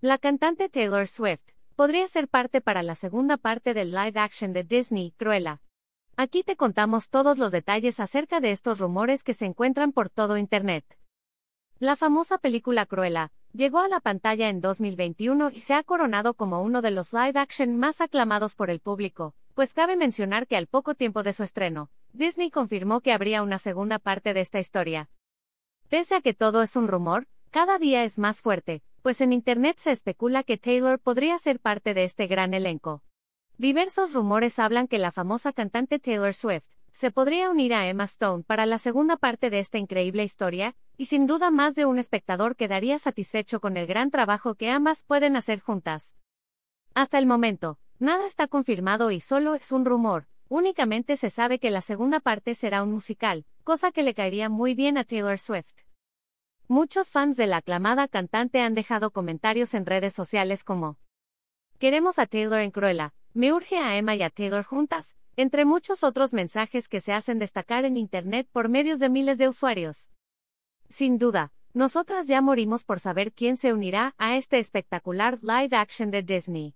La cantante Taylor Swift podría ser parte para la segunda parte del live action de Disney, Cruella. Aquí te contamos todos los detalles acerca de estos rumores que se encuentran por todo Internet. La famosa película Cruella llegó a la pantalla en 2021 y se ha coronado como uno de los live action más aclamados por el público, pues cabe mencionar que al poco tiempo de su estreno, Disney confirmó que habría una segunda parte de esta historia. Pese a que todo es un rumor, cada día es más fuerte, pues en Internet se especula que Taylor podría ser parte de este gran elenco. Diversos rumores hablan que la famosa cantante Taylor Swift se podría unir a Emma Stone para la segunda parte de esta increíble historia, y sin duda más de un espectador quedaría satisfecho con el gran trabajo que ambas pueden hacer juntas. Hasta el momento, nada está confirmado y solo es un rumor, únicamente se sabe que la segunda parte será un musical, cosa que le caería muy bien a Taylor Swift. Muchos fans de la aclamada cantante han dejado comentarios en redes sociales como Queremos a Taylor en Cruella, me urge a Emma y a Taylor juntas, entre muchos otros mensajes que se hacen destacar en Internet por medios de miles de usuarios. Sin duda, nosotras ya morimos por saber quién se unirá a este espectacular live action de Disney.